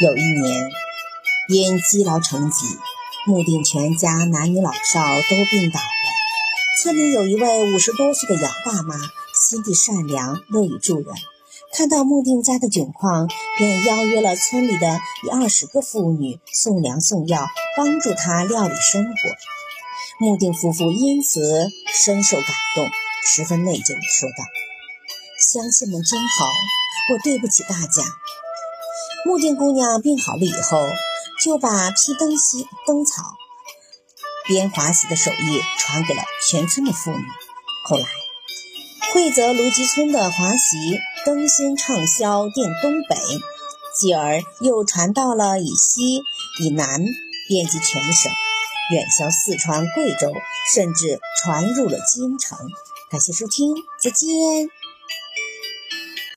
有一年，因积劳成疾，穆定全家男女老少都病倒了。村里有一位五十多岁的姚大妈，心地善良，乐于助人。看到穆定家的窘况，便邀约了村里的一二十个妇女送粮送药，帮助他料理生活。穆定夫妇因此深受感动，十分内疚地说道：“乡亲们真好，我对不起大家。”穆定姑娘病好了以后，就把劈灯席、灯草、编华席的手艺传给了全村的妇女。后来，惠泽卢集村的华席灯芯畅销遍东北，继而又传到了以西、以南，遍及全省，远销四川、贵州，甚至传入了京城。感谢收听，再见。